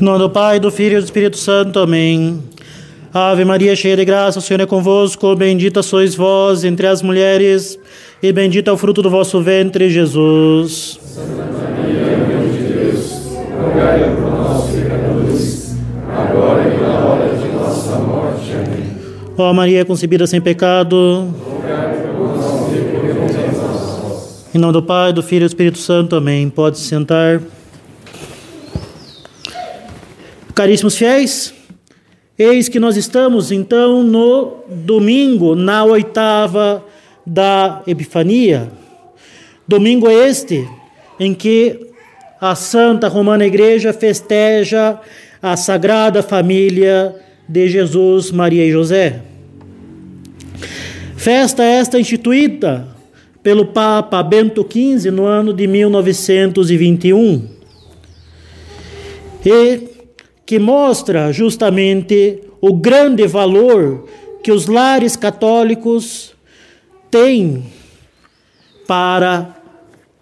Em nome do Pai, do Filho e do Espírito Santo. Amém. Ave Maria, cheia de graça, o Senhor é convosco. Bendita sois vós entre as mulheres, e bendito é o fruto do vosso ventre, Jesus. Santa Maria, Mãe de Deus, rogai por nós, pecadores, agora e na hora de nossa morte. Amém. Ó Maria concebida sem pecado. Em nome do Pai, do Filho e do Espírito Santo. Amém. Pode se sentar. Caríssimos fiéis, eis que nós estamos então no domingo, na oitava da Epifania. Domingo este em que a Santa Romana Igreja festeja a Sagrada Família de Jesus, Maria e José. Festa esta instituída pelo Papa Bento XV no ano de 1921. E que mostra justamente o grande valor que os lares católicos têm para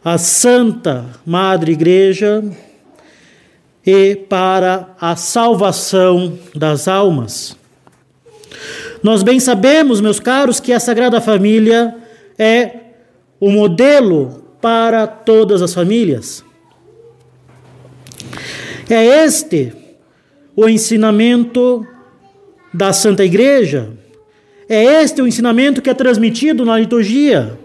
a Santa Madre Igreja e para a salvação das almas. Nós bem sabemos, meus caros, que a Sagrada Família é o modelo para todas as famílias. É este o ensinamento da Santa Igreja. É este o ensinamento que é transmitido na liturgia,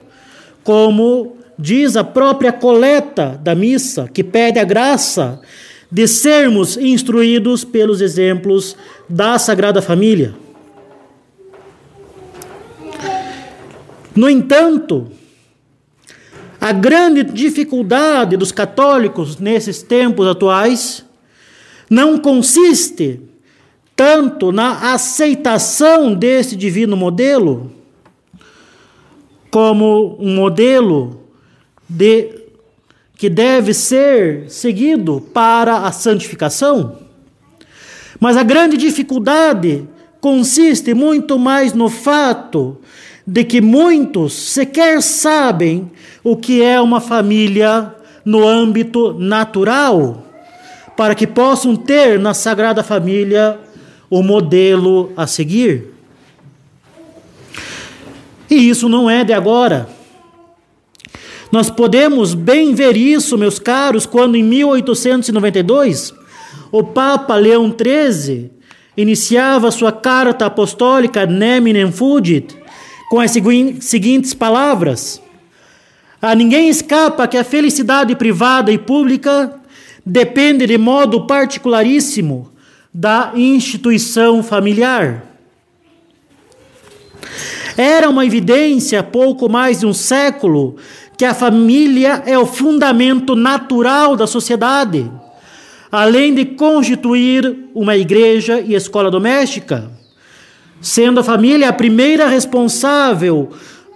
como diz a própria coleta da missa, que pede a graça de sermos instruídos pelos exemplos da Sagrada Família. No entanto, a grande dificuldade dos católicos nesses tempos atuais não consiste tanto na aceitação desse divino modelo, como um modelo de, que deve ser seguido para a santificação, mas a grande dificuldade consiste muito mais no fato de que muitos sequer sabem o que é uma família no âmbito natural para que possam ter na Sagrada Família o modelo a seguir. E isso não é de agora. Nós podemos bem ver isso, meus caros, quando em 1892 o Papa Leão XIII iniciava sua carta apostólica Neminem Fugit com as seguintes palavras: A ninguém escapa que a felicidade privada e pública depende de modo particularíssimo da instituição familiar. Era uma evidência há pouco mais de um século que a família é o fundamento natural da sociedade, além de constituir uma igreja e escola doméstica, sendo a família a primeira responsável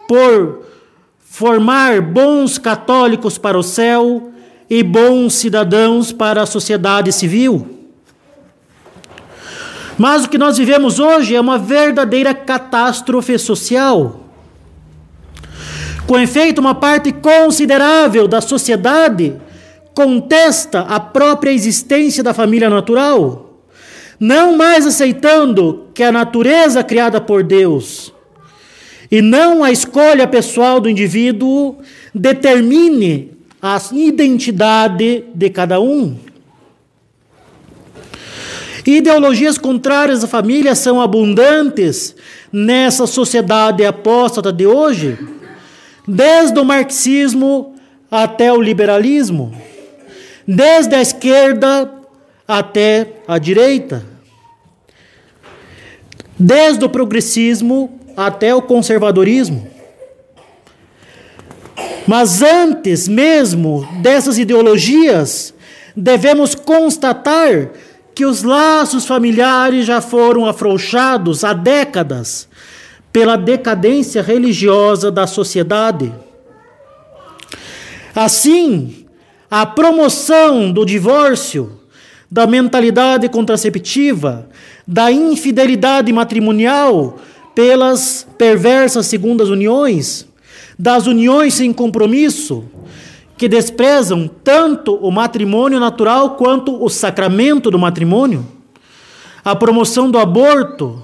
por formar bons católicos para o céu e bons cidadãos para a sociedade civil. Mas o que nós vivemos hoje é uma verdadeira catástrofe social. Com efeito, uma parte considerável da sociedade contesta a própria existência da família natural, não mais aceitando que a natureza criada por Deus e não a escolha pessoal do indivíduo determine a identidade de cada um. Ideologias contrárias à família são abundantes nessa sociedade apóstata de hoje, desde o marxismo até o liberalismo, desde a esquerda até a direita, desde o progressismo até o conservadorismo. Mas antes mesmo dessas ideologias, devemos constatar que os laços familiares já foram afrouxados há décadas pela decadência religiosa da sociedade. Assim, a promoção do divórcio, da mentalidade contraceptiva, da infidelidade matrimonial pelas perversas segundas uniões, das uniões sem compromisso, que desprezam tanto o matrimônio natural quanto o sacramento do matrimônio, a promoção do aborto,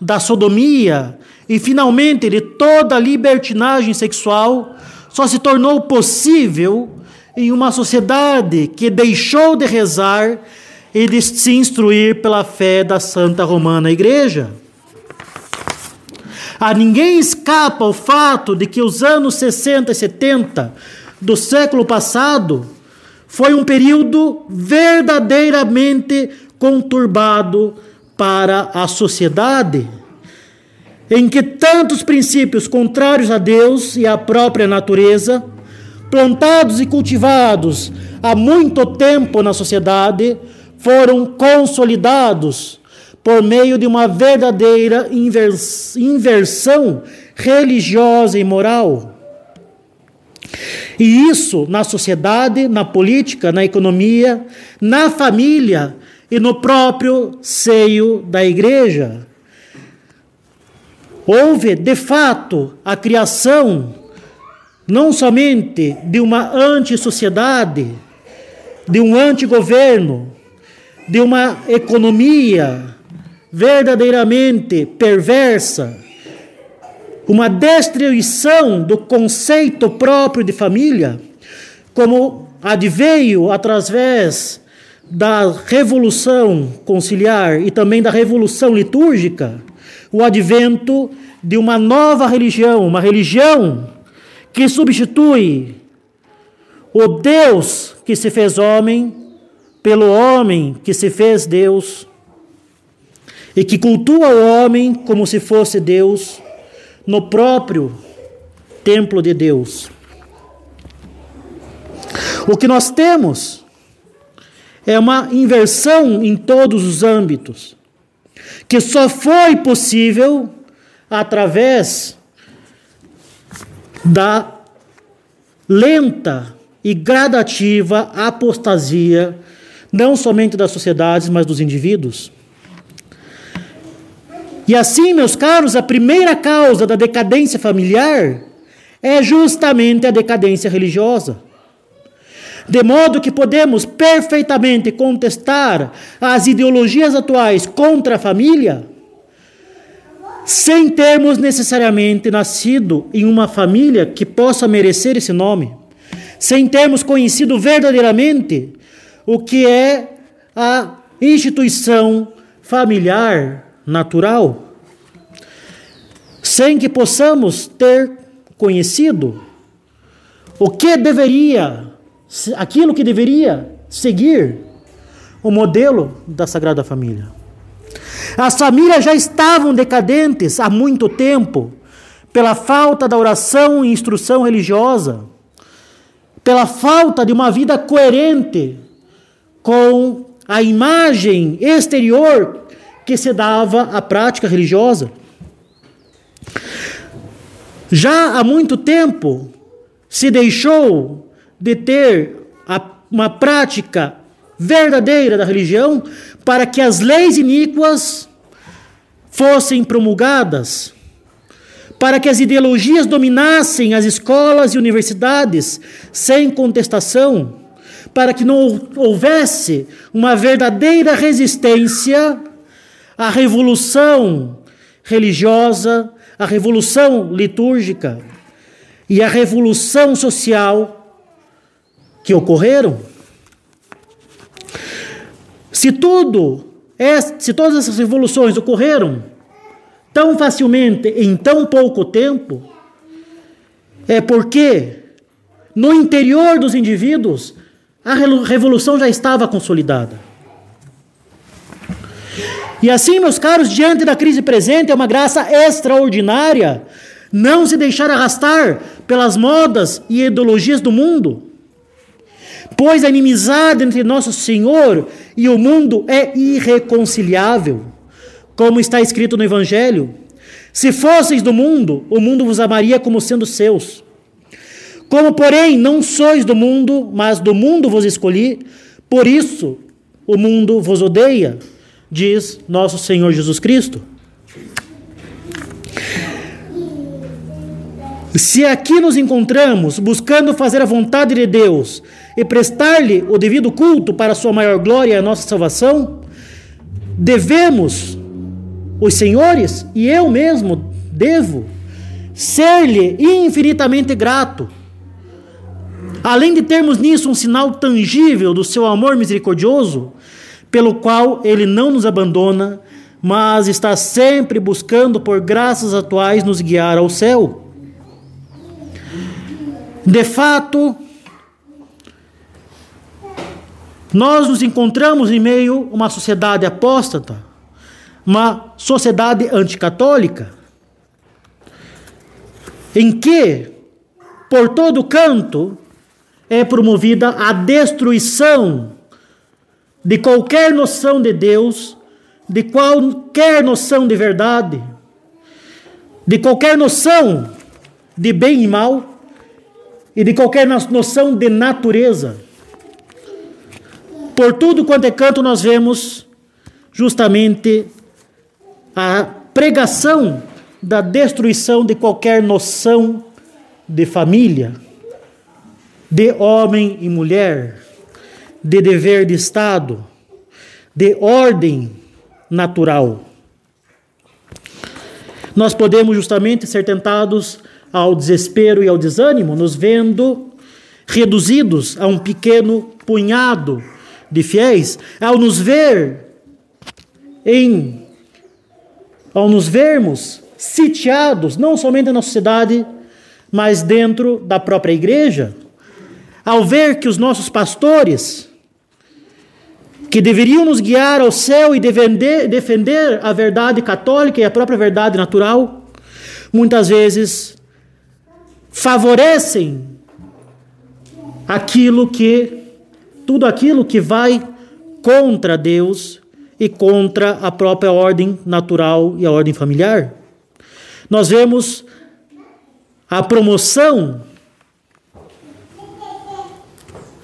da sodomia e, finalmente, de toda a libertinagem sexual, só se tornou possível em uma sociedade que deixou de rezar e de se instruir pela fé da Santa Romana Igreja. A ninguém escapa o fato de que os anos 60 e 70 do século passado foi um período verdadeiramente conturbado para a sociedade, em que tantos princípios contrários a Deus e à própria natureza, plantados e cultivados há muito tempo na sociedade, foram consolidados por meio de uma verdadeira inversão religiosa e moral. E isso na sociedade, na política, na economia, na família e no próprio seio da igreja. Houve, de fato, a criação não somente de uma antissociedade, de um antigoverno, de uma economia verdadeiramente perversa, uma destruição do conceito próprio de família, como adveio através da revolução conciliar e também da revolução litúrgica, o advento de uma nova religião, uma religião que substitui o Deus que se fez homem pelo homem que se fez Deus e que cultua o homem como se fosse Deus no próprio templo de Deus. O que nós temos é uma inversão em todos os âmbitos, que só foi possível através da lenta e gradativa apostasia, não somente das sociedades, mas dos indivíduos. E assim, meus caros, a primeira causa da decadência familiar é justamente a decadência religiosa. De modo que podemos perfeitamente contestar as ideologias atuais contra a família, sem termos necessariamente nascido em uma família que possa merecer esse nome, sem termos conhecido verdadeiramente o que é a instituição familiar natural, sem que possamos ter conhecido o que deveria, aquilo que deveria seguir o modelo da Sagrada Família. As famílias já estavam decadentes há muito tempo, pela falta da oração e instrução religiosa, pela falta de uma vida coerente com a imagem exterior que se dava à prática religiosa. Já há muito tempo se deixou de ter uma prática verdadeira da religião para que as leis iníquas fossem promulgadas, para que as ideologias dominassem as escolas e universidades sem contestação, para que não houvesse uma verdadeira resistência a revolução religiosa, a revolução litúrgica e a revolução social que ocorreram. Se tudo, se todas essas revoluções ocorreram tão facilmente em tão pouco tempo, é porque no interior dos indivíduos a revolução já estava consolidada. E assim, meus caros, diante da crise presente, é uma graça extraordinária não se deixar arrastar pelas modas e ideologias do mundo. Pois a inimizade entre nosso Senhor e o mundo é irreconciliável, como está escrito no Evangelho. Se fosseis do mundo, o mundo vos amaria como sendo seus. Como, porém, não sois do mundo, mas do mundo vos escolhi, por isso o mundo vos odeia diz nosso Senhor Jesus Cristo. Se aqui nos encontramos buscando fazer a vontade de Deus e prestar-lhe o devido culto para a sua maior glória e a nossa salvação, devemos, os senhores e eu mesmo devo, ser-lhe infinitamente grato. Além de termos nisso um sinal tangível do seu amor misericordioso, pelo qual ele não nos abandona, mas está sempre buscando por graças atuais nos guiar ao céu. De fato, nós nos encontramos em meio a uma sociedade apóstata, uma sociedade anticatólica, em que, por todo canto, é promovida a destruição de qualquer noção de Deus, de qualquer noção de verdade, de qualquer noção de bem e mal e de qualquer noção de natureza. Por tudo quanto é canto, nós vemos justamente a pregação da destruição de qualquer noção de família, de homem e mulher de dever de Estado, de ordem natural. Nós podemos justamente ser tentados ao desespero e ao desânimo, nos vendo reduzidos a um pequeno punhado de fiéis, ao nos ver em ao nos vermos sitiados não somente na sociedade, mas dentro da própria igreja, ao ver que os nossos pastores que deveriam nos guiar ao céu e defender, defender a verdade católica e a própria verdade natural, muitas vezes favorecem aquilo que tudo aquilo que vai contra Deus e contra a própria ordem natural e a ordem familiar. Nós vemos a promoção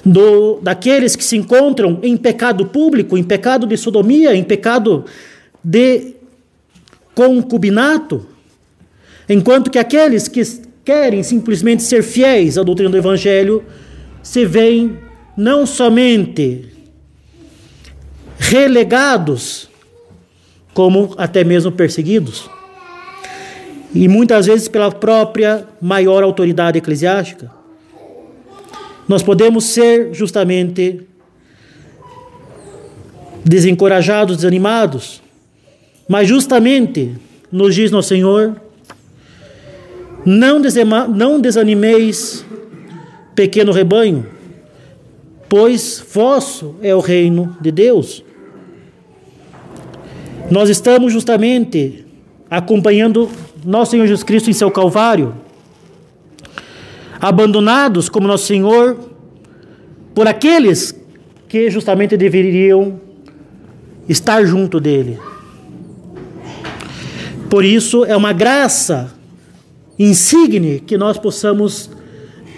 do, daqueles que se encontram em pecado público, em pecado de sodomia, em pecado de concubinato, enquanto que aqueles que querem simplesmente ser fiéis à doutrina do Evangelho se veem não somente relegados, como até mesmo perseguidos. E muitas vezes pela própria maior autoridade eclesiástica. Nós podemos ser justamente desencorajados, desanimados, mas justamente nos diz nosso Senhor: não, não desanimeis, pequeno rebanho, pois vosso é o reino de Deus. Nós estamos justamente acompanhando nosso Senhor Jesus Cristo em seu Calvário abandonados como nosso Senhor por aqueles que justamente deveriam estar junto dele. Por isso é uma graça insigne que nós possamos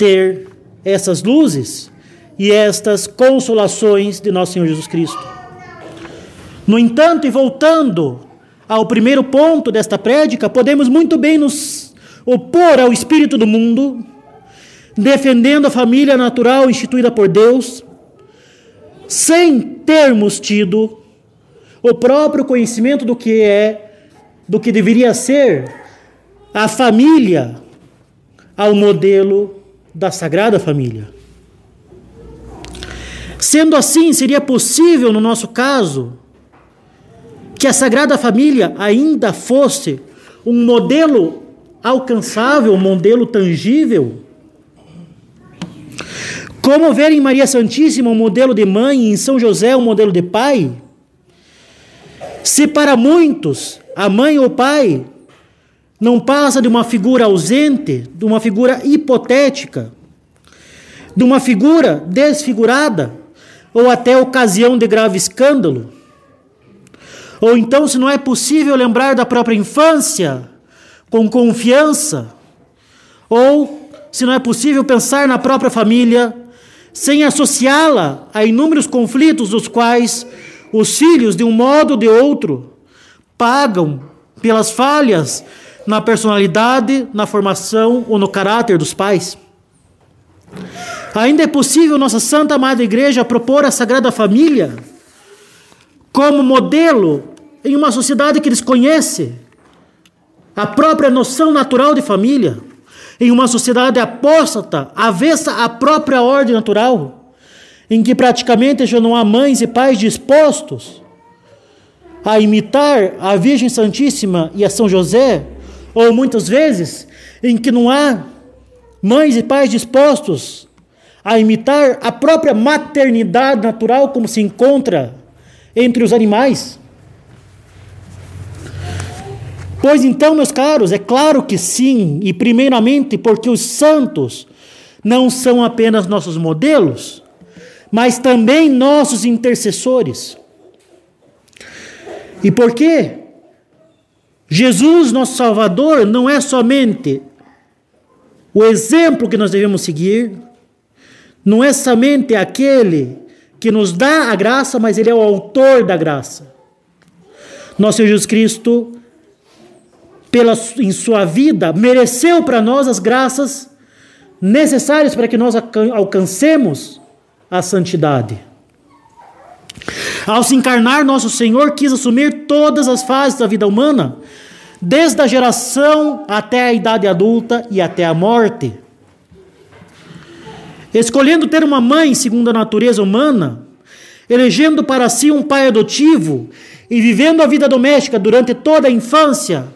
ter essas luzes e estas consolações de nosso Senhor Jesus Cristo. No entanto, e voltando ao primeiro ponto desta prédica, podemos muito bem nos opor ao espírito do mundo defendendo a família natural instituída por Deus, sem termos tido o próprio conhecimento do que é, do que deveria ser a família ao modelo da Sagrada Família. Sendo assim, seria possível, no nosso caso, que a Sagrada Família ainda fosse um modelo alcançável, um modelo tangível como ver em Maria Santíssima um modelo de mãe e em São José um modelo de pai? Se para muitos a mãe ou pai não passa de uma figura ausente, de uma figura hipotética, de uma figura desfigurada, ou até ocasião de grave escândalo. Ou então, se não é possível lembrar da própria infância com confiança, ou se não é possível pensar na própria família sem associá-la a inúmeros conflitos dos quais os filhos, de um modo ou de outro, pagam pelas falhas na personalidade, na formação ou no caráter dos pais. Ainda é possível nossa Santa Madre Igreja propor a Sagrada Família como modelo em uma sociedade que desconhece a própria noção natural de família, em uma sociedade apóstata, avessa à própria ordem natural, em que praticamente já não há mães e pais dispostos a imitar a Virgem Santíssima e a São José, ou muitas vezes em que não há mães e pais dispostos a imitar a própria maternidade natural como se encontra entre os animais. Pois então, meus caros, é claro que sim, e primeiramente porque os santos não são apenas nossos modelos, mas também nossos intercessores. E por quê? Jesus, nosso Salvador, não é somente o exemplo que nós devemos seguir, não é somente aquele que nos dá a graça, mas ele é o autor da graça. Nosso Jesus Cristo, pela, em sua vida, mereceu para nós as graças necessárias para que nós alcancemos a santidade. Ao se encarnar, nosso Senhor quis assumir todas as fases da vida humana, desde a geração até a idade adulta e até a morte. Escolhendo ter uma mãe segundo a natureza humana, elegendo para si um pai adotivo e vivendo a vida doméstica durante toda a infância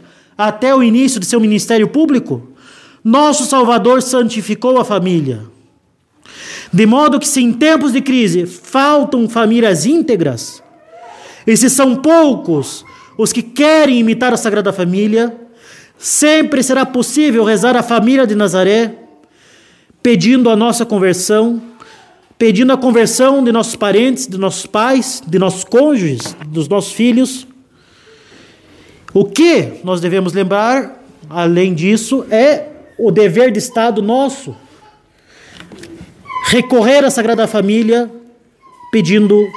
até o início de seu ministério público, nosso Salvador santificou a família de modo que, se em tempos de crise faltam famílias íntegras, e se são poucos os que querem imitar a Sagrada Família, sempre será possível rezar a família de Nazaré, pedindo a nossa conversão, pedindo a conversão de nossos parentes, de nossos pais, de nossos cônjuges, dos nossos filhos. O que nós devemos lembrar, além disso, é o dever de Estado nosso recorrer à Sagrada Família pedindo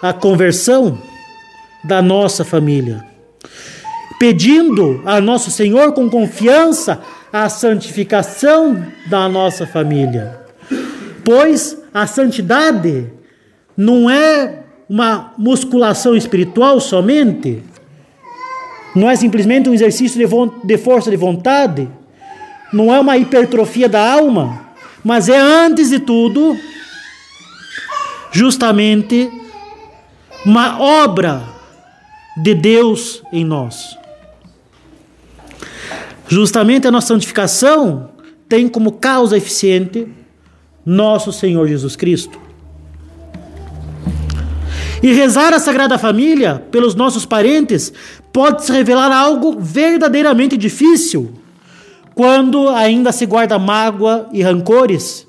a conversão da nossa família, pedindo a nosso Senhor com confiança a santificação da nossa família. Pois a santidade não é uma musculação espiritual somente, não é simplesmente um exercício de, de força de vontade, não é uma hipertrofia da alma, mas é antes de tudo justamente uma obra de Deus em nós. Justamente a nossa santificação tem como causa eficiente nosso Senhor Jesus Cristo. E rezar a Sagrada Família pelos nossos parentes pode se revelar algo verdadeiramente difícil quando ainda se guarda mágoa e rancores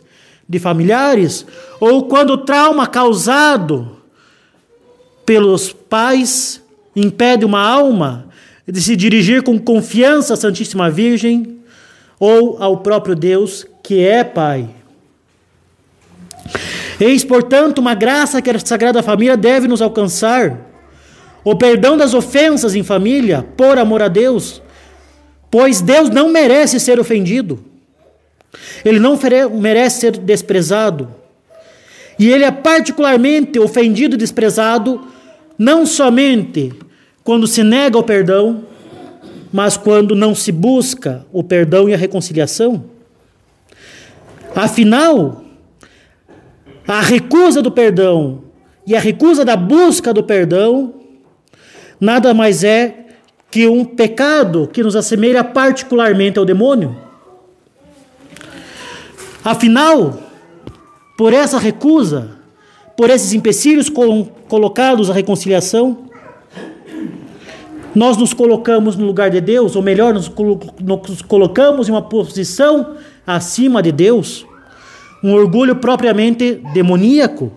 de familiares, ou quando o trauma causado pelos pais impede uma alma de se dirigir com confiança à Santíssima Virgem ou ao próprio Deus que é Pai. Eis, portanto, uma graça que a Sagrada Família deve nos alcançar: o perdão das ofensas em família, por amor a Deus, Pois Deus não merece ser ofendido. Ele não merece ser desprezado. E ele é particularmente ofendido e desprezado não somente quando se nega o perdão, mas quando não se busca o perdão e a reconciliação. Afinal, a recusa do perdão e a recusa da busca do perdão nada mais é que um pecado que nos assemelha particularmente ao demônio. Afinal, por essa recusa, por esses empecilhos colocados à reconciliação, nós nos colocamos no lugar de Deus, ou melhor, nos, nos colocamos em uma posição acima de Deus, um orgulho propriamente demoníaco.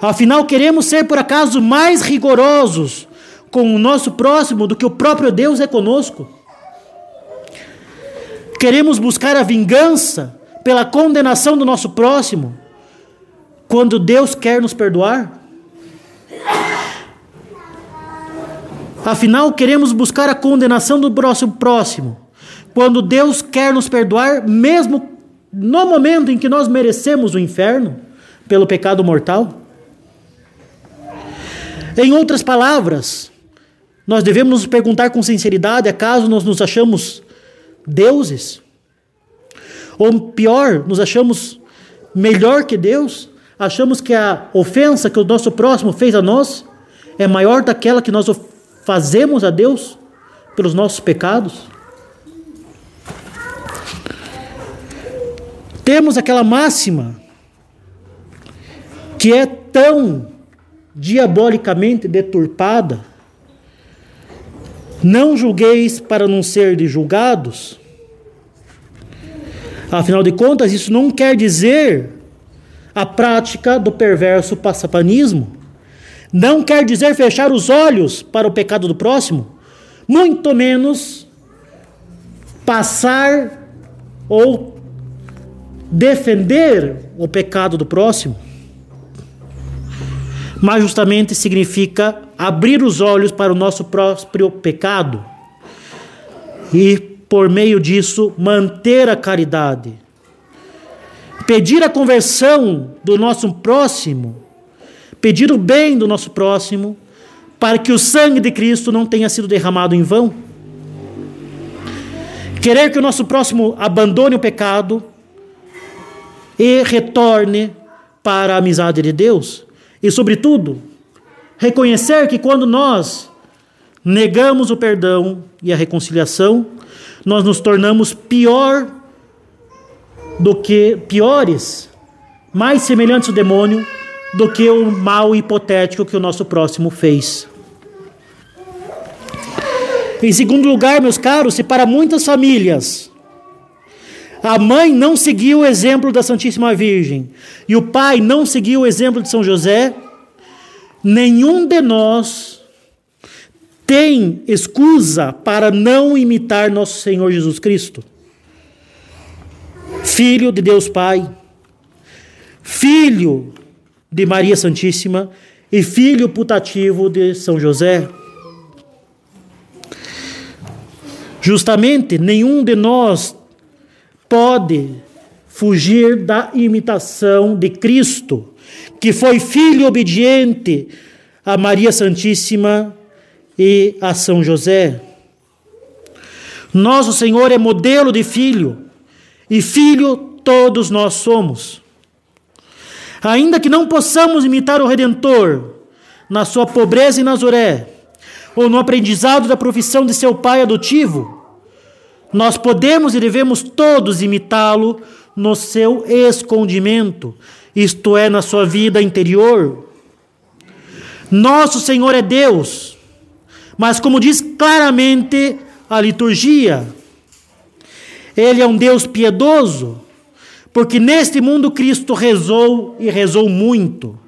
Afinal, queremos ser por acaso mais rigorosos com o nosso próximo do que o próprio Deus é conosco. Queremos buscar a vingança pela condenação do nosso próximo, quando Deus quer nos perdoar? Afinal, queremos buscar a condenação do próximo próximo, quando Deus quer nos perdoar, mesmo no momento em que nós merecemos o inferno pelo pecado mortal? Em outras palavras, nós devemos nos perguntar com sinceridade: acaso nós nos achamos deuses? Ou pior, nos achamos melhor que Deus? Achamos que a ofensa que o nosso próximo fez a nós é maior daquela que nós fazemos a Deus pelos nossos pecados? Temos aquela máxima que é tão diabolicamente deturpada. Não julgueis para não ser de julgados. Afinal de contas, isso não quer dizer a prática do perverso passapanismo. Não quer dizer fechar os olhos para o pecado do próximo, muito menos passar ou defender o pecado do próximo. Mas justamente significa abrir os olhos para o nosso próprio pecado e, por meio disso, manter a caridade. Pedir a conversão do nosso próximo pedir o bem do nosso próximo, para que o sangue de Cristo não tenha sido derramado em vão. Querer que o nosso próximo abandone o pecado e retorne para a amizade de Deus. E, sobretudo, reconhecer que quando nós negamos o perdão e a reconciliação, nós nos tornamos pior do que piores, mais semelhantes ao demônio do que o mal hipotético que o nosso próximo fez. Em segundo lugar, meus caros, se para muitas famílias a mãe não seguiu o exemplo da Santíssima Virgem. E o pai não seguiu o exemplo de São José, nenhum de nós tem escusa para não imitar nosso Senhor Jesus Cristo, Filho de Deus Pai, Filho de Maria Santíssima e filho putativo de São José. Justamente, nenhum de nós pode fugir da imitação de Cristo, que foi filho obediente a Maria Santíssima e a São José. Nosso Senhor é modelo de filho, e filho todos nós somos. Ainda que não possamos imitar o Redentor na sua pobreza em Nazaré, ou no aprendizado da profissão de seu pai adotivo, nós podemos e devemos todos imitá-lo no seu escondimento, isto é, na sua vida interior. Nosso Senhor é Deus, mas como diz claramente a liturgia, Ele é um Deus piedoso porque neste mundo Cristo rezou e rezou muito.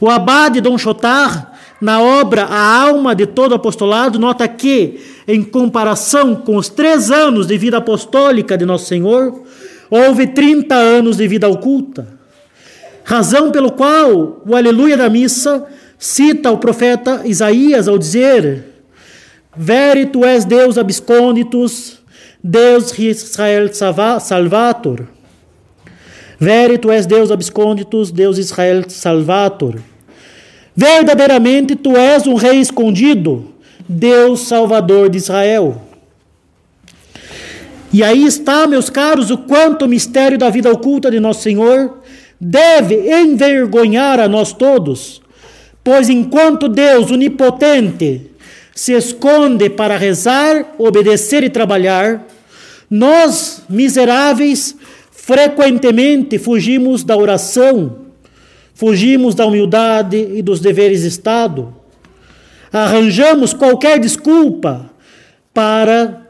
O abade Dom Chotar, na obra A Alma de Todo Apostolado, nota que, em comparação com os três anos de vida apostólica de Nosso Senhor, houve 30 anos de vida oculta. Razão pelo qual o Aleluia da missa cita o profeta Isaías ao dizer: Vere tu és Deus absconditus, Deus Israel salvator. Vere tu és Deus absconditus, Deus Israel salvator. Verdadeiramente tu és um rei escondido, Deus salvador de Israel. E aí está, meus caros, o quanto o mistério da vida oculta de nosso Senhor deve envergonhar a nós todos, pois enquanto Deus onipotente se esconde para rezar, obedecer e trabalhar, nós, miseráveis, Frequentemente fugimos da oração, fugimos da humildade e dos deveres de Estado. Arranjamos qualquer desculpa para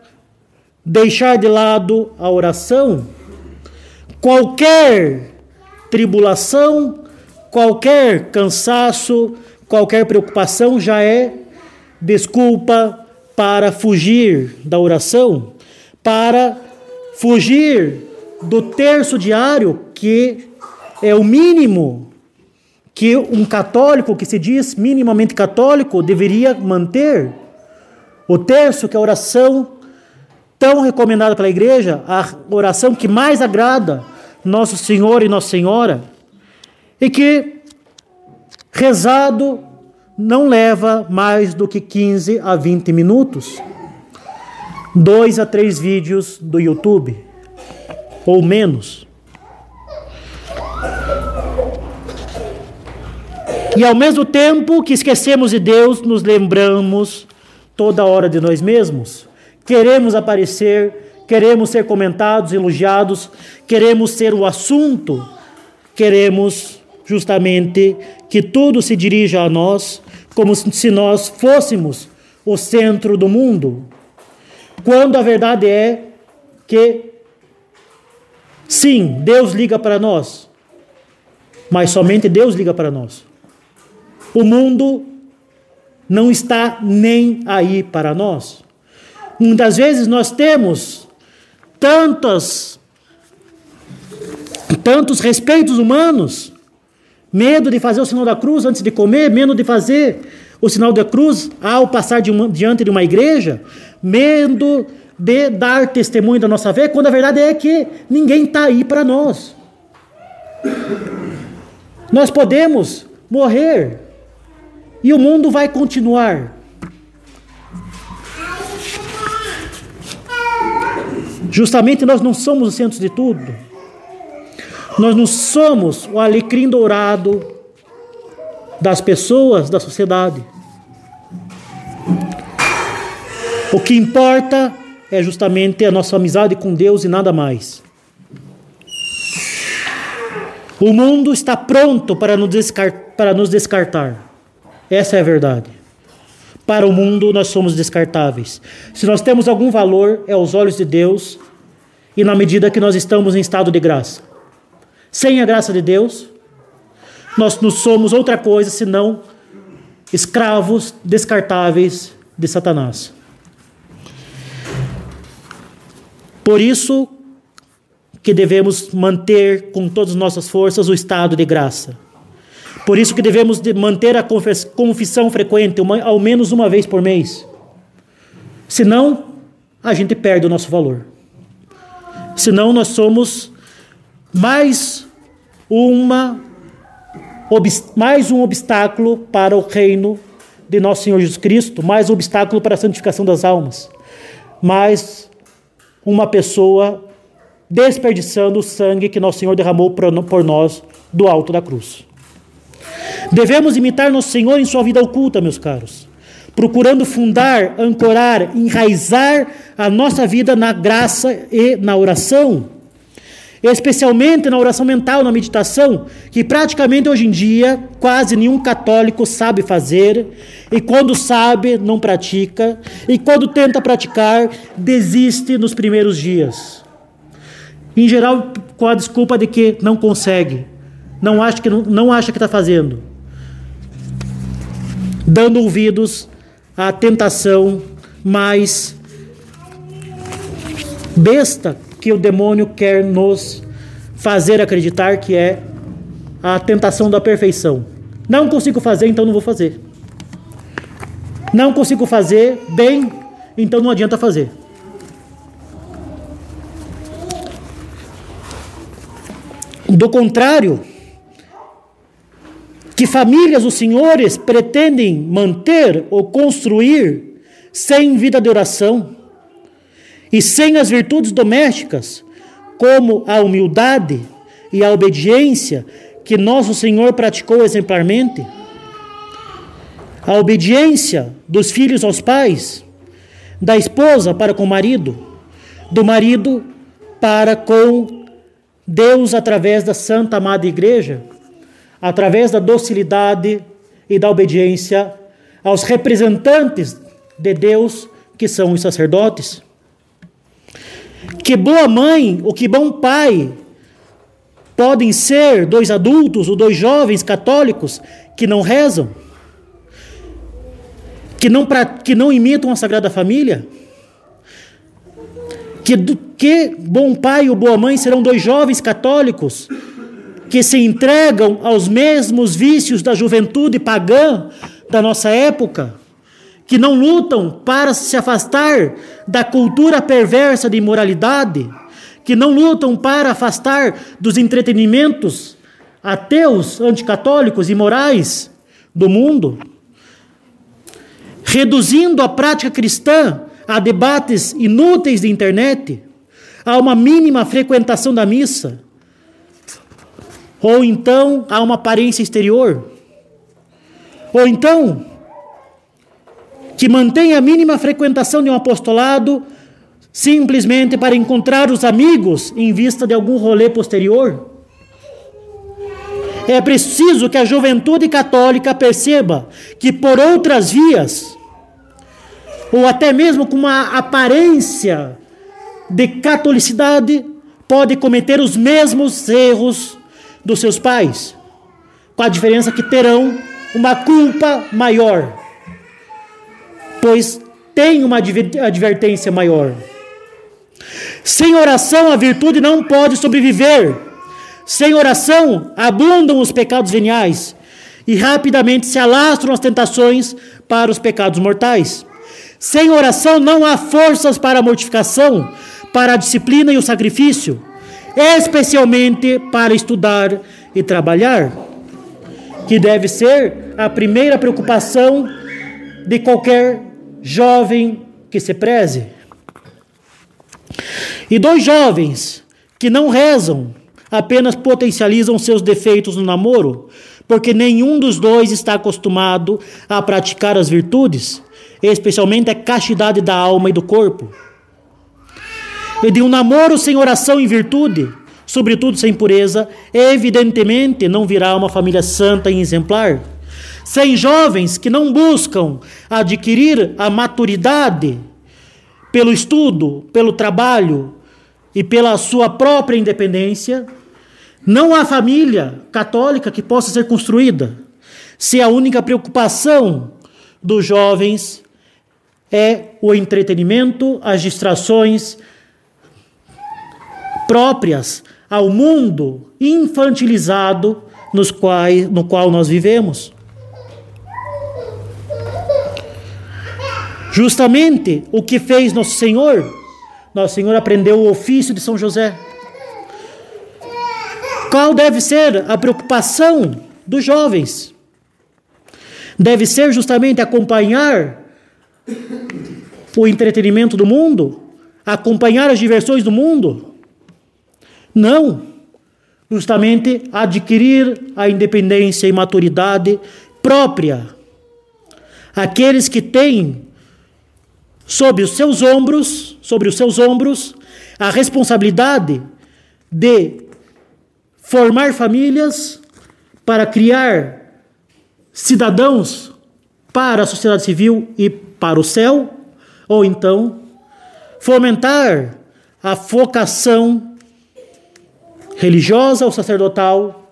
deixar de lado a oração. Qualquer tribulação, qualquer cansaço, qualquer preocupação já é desculpa para fugir da oração, para fugir do terço diário, que é o mínimo que um católico que se diz minimamente católico deveria manter. O terço, que é a oração tão recomendada pela igreja, a oração que mais agrada Nosso Senhor e Nossa Senhora, e que rezado não leva mais do que 15 a 20 minutos. Dois a três vídeos do YouTube, ou menos. E ao mesmo tempo que esquecemos de Deus, nos lembramos toda hora de nós mesmos. Queremos aparecer, queremos ser comentados, elogiados, queremos ser o assunto, queremos justamente que tudo se dirija a nós, como se nós fôssemos o centro do mundo, quando a verdade é que, sim, Deus liga para nós, mas somente Deus liga para nós. O mundo não está nem aí para nós. Muitas vezes nós temos tantos, tantos respeitos humanos, medo de fazer o sinal da cruz antes de comer, medo de fazer o sinal da cruz ao passar de uma, diante de uma igreja, medo de dar testemunho da nossa fé, quando a verdade é que ninguém está aí para nós. Nós podemos morrer e o mundo vai continuar. Justamente nós não somos o centro de tudo. Nós não somos o alecrim dourado das pessoas, da sociedade. O que importa é justamente a nossa amizade com Deus e nada mais. O mundo está pronto para nos, descartar, para nos descartar. Essa é a verdade. Para o mundo, nós somos descartáveis. Se nós temos algum valor, é aos olhos de Deus e na medida que nós estamos em estado de graça. Sem a graça de Deus, nós não somos outra coisa senão escravos descartáveis de Satanás. Por isso que devemos manter com todas as nossas forças o estado de graça. Por isso que devemos manter a confissão frequente, uma, ao menos uma vez por mês. Senão, a gente perde o nosso valor. Senão, nós somos mais uma mais um obstáculo para o reino de nosso Senhor Jesus Cristo, mais um obstáculo para a santificação das almas, mais uma pessoa desperdiçando o sangue que nosso Senhor derramou por nós do alto da cruz. Devemos imitar nosso Senhor em sua vida oculta, meus caros, procurando fundar, ancorar, enraizar a nossa vida na graça e na oração, especialmente na oração mental, na meditação, que praticamente hoje em dia quase nenhum católico sabe fazer, e quando sabe, não pratica, e quando tenta praticar, desiste nos primeiros dias. Em geral, com a desculpa de que não consegue, não acha que não, não acha que está fazendo dando ouvidos à tentação mais besta que o demônio quer nos fazer acreditar que é a tentação da perfeição. Não consigo fazer, então não vou fazer. Não consigo fazer bem, então não adianta fazer. Do contrário, que famílias os senhores pretendem manter ou construir sem vida de oração e sem as virtudes domésticas, como a humildade e a obediência que nosso Senhor praticou exemplarmente? A obediência dos filhos aos pais, da esposa para com o marido, do marido para com Deus através da Santa Amada Igreja através da docilidade e da obediência aos representantes de Deus, que são os sacerdotes. Que boa mãe ou que bom pai podem ser dois adultos ou dois jovens católicos que não rezam, que não, que não imitam a Sagrada Família? Que, que bom pai ou boa mãe serão dois jovens católicos que se entregam aos mesmos vícios da juventude pagã da nossa época, que não lutam para se afastar da cultura perversa de imoralidade, que não lutam para afastar dos entretenimentos ateus, anticatólicos e morais do mundo, reduzindo a prática cristã a debates inúteis de internet, a uma mínima frequentação da missa, ou então a uma aparência exterior, ou então que mantém a mínima frequentação de um apostolado simplesmente para encontrar os amigos em vista de algum rolê posterior. É preciso que a juventude católica perceba que por outras vias, ou até mesmo com uma aparência de catolicidade, pode cometer os mesmos erros dos seus pais, com a diferença que terão uma culpa maior, pois tem uma advertência maior. Sem oração, a virtude não pode sobreviver. Sem oração, abundam os pecados veniais e rapidamente se alastram as tentações para os pecados mortais. Sem oração, não há forças para a mortificação, para a disciplina e o sacrifício, especialmente para estudar e trabalhar, que deve ser a primeira preocupação de qualquer jovem que se preze. E dois jovens que não rezam apenas potencializam seus defeitos no namoro, porque nenhum dos dois está acostumado a praticar as virtudes, especialmente a castidade da alma e do corpo. De um namoro sem oração e virtude, sobretudo sem pureza, evidentemente não virá uma família santa e exemplar. Sem jovens que não buscam adquirir a maturidade pelo estudo, pelo trabalho e pela sua própria independência, não há família católica que possa ser construída se a única preocupação dos jovens é o entretenimento, as distrações próprias ao mundo infantilizado nos quais, no qual nós vivemos. Justamente o que fez Nosso Senhor, Nosso Senhor aprendeu o ofício de São José. Qual deve ser a preocupação dos jovens? Deve ser justamente acompanhar o entretenimento do mundo, acompanhar as diversões do mundo? Não. Justamente adquirir a independência e maturidade própria. Aqueles que têm sobre os seus ombros, sobre os seus ombros, a responsabilidade de formar famílias para criar cidadãos para a sociedade civil e para o céu, ou então fomentar a vocação religiosa ou sacerdotal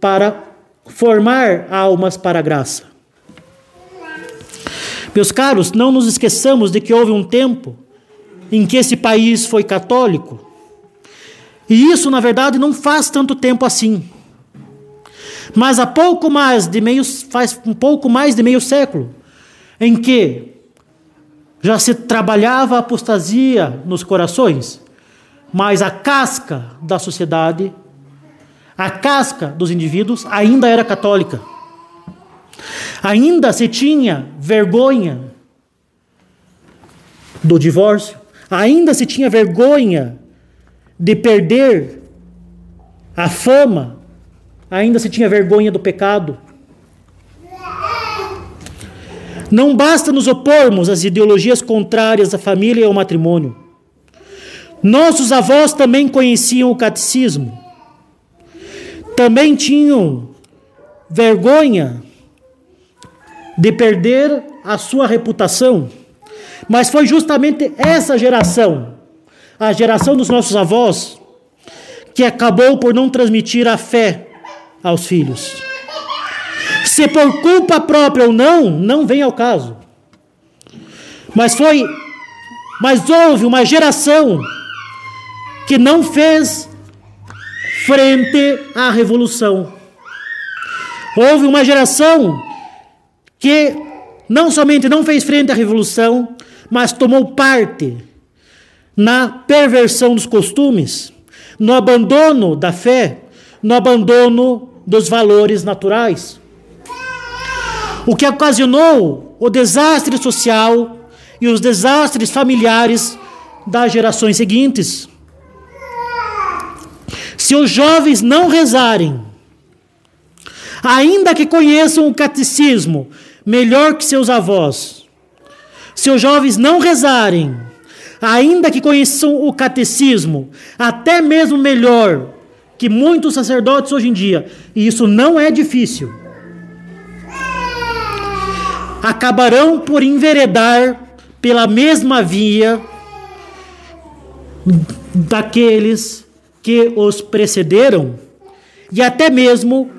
para formar almas para a graça. Meus caros, não nos esqueçamos de que houve um tempo em que esse país foi católico. E isso, na verdade, não faz tanto tempo assim. Mas há pouco mais de meio faz um pouco mais de meio século em que já se trabalhava a apostasia nos corações, mas a casca da sociedade, a casca dos indivíduos ainda era católica. Ainda se tinha vergonha do divórcio, ainda se tinha vergonha de perder a fama, ainda se tinha vergonha do pecado. Não basta nos opormos às ideologias contrárias à família e ao matrimônio. Nossos avós também conheciam o catecismo. Também tinham vergonha de perder a sua reputação. Mas foi justamente essa geração, a geração dos nossos avós, que acabou por não transmitir a fé aos filhos. Se por culpa própria ou não, não vem ao caso. Mas foi, mas houve uma geração que não fez frente à revolução. Houve uma geração que não somente não fez frente à revolução, mas tomou parte na perversão dos costumes, no abandono da fé, no abandono dos valores naturais. O que ocasionou o desastre social e os desastres familiares das gerações seguintes. Se os jovens não rezarem, ainda que conheçam o catecismo melhor que seus avós, se os jovens não rezarem, ainda que conheçam o catecismo, até mesmo melhor que muitos sacerdotes hoje em dia, e isso não é difícil, acabarão por enveredar pela mesma via daqueles que os precederam e até mesmo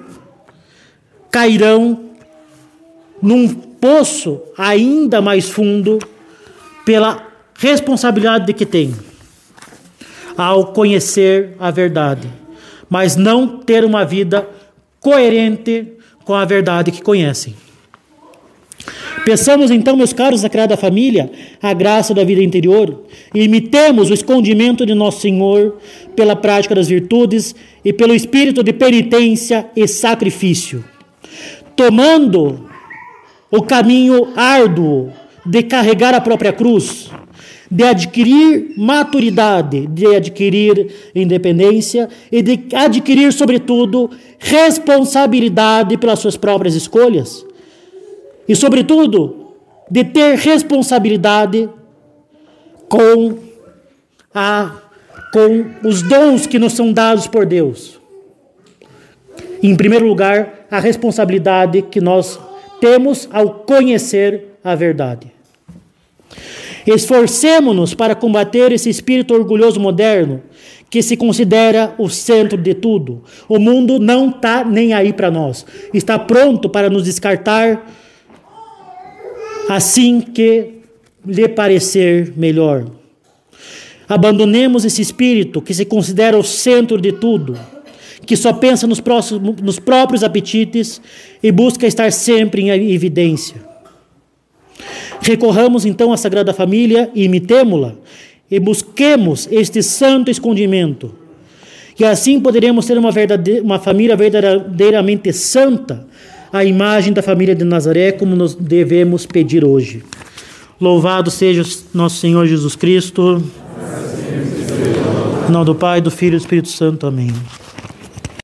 cairão num poço ainda mais fundo pela responsabilidade que têm ao conhecer a verdade, mas não ter uma vida coerente com a verdade que conhecem. Peçamos então, meus caros, a criada família, a graça da vida interior e imitemos o escondimento de nosso Senhor pela prática das virtudes e pelo espírito de penitência e sacrifício, tomando o caminho árduo de carregar a própria cruz, de adquirir maturidade, de adquirir independência e de adquirir, sobretudo, responsabilidade pelas suas próprias escolhas. E, sobretudo, de ter responsabilidade com, a, com os dons que nos são dados por Deus. Em primeiro lugar, a responsabilidade que nós temos ao conhecer a verdade. Esforcemos-nos para combater esse espírito orgulhoso moderno que se considera o centro de tudo. O mundo não está nem aí para nós. Está pronto para nos descartar assim que lhe parecer melhor. Abandonemos esse espírito que se considera o centro de tudo que só pensa nos, próximos, nos próprios apetites e busca estar sempre em evidência. Recorramos então à Sagrada Família e imitemo-la e busquemos este santo escondimento. E assim poderemos ter uma, uma família verdadeiramente santa, a imagem da família de Nazaré, como nos devemos pedir hoje. Louvado seja nosso Senhor Jesus Cristo. Em nome do Pai, do Filho e do Espírito Santo. Amém.